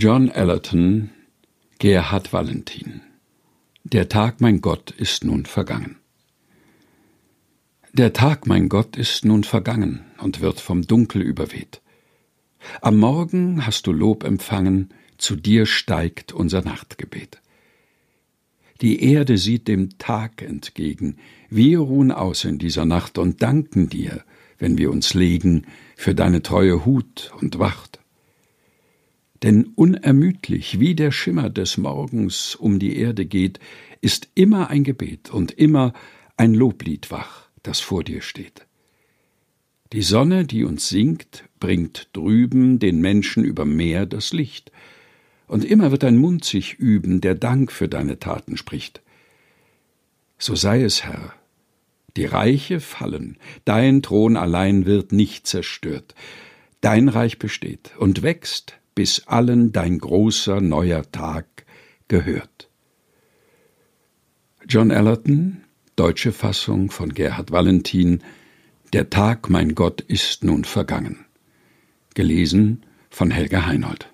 John Allerton, Gerhard Valentin. Der Tag, mein Gott, ist nun vergangen. Der Tag, mein Gott, ist nun vergangen und wird vom Dunkel überweht. Am Morgen hast du Lob empfangen, zu dir steigt unser Nachtgebet. Die Erde sieht dem Tag entgegen, wir ruhen aus in dieser Nacht und danken dir, wenn wir uns legen, für deine treue Hut und Wacht. Denn unermüdlich, wie der Schimmer des Morgens um die Erde geht, ist immer ein Gebet und immer ein Loblied wach, das vor dir steht. Die Sonne, die uns singt, bringt drüben den Menschen über Meer das Licht, und immer wird ein Mund sich üben, der Dank für deine Taten spricht. So sei es, Herr, die Reiche fallen, dein Thron allein wird nicht zerstört, dein Reich besteht und wächst, bis allen dein großer neuer Tag gehört. John Allerton, deutsche Fassung von Gerhard Valentin, Der Tag, mein Gott, ist nun vergangen. Gelesen von Helga Heinold.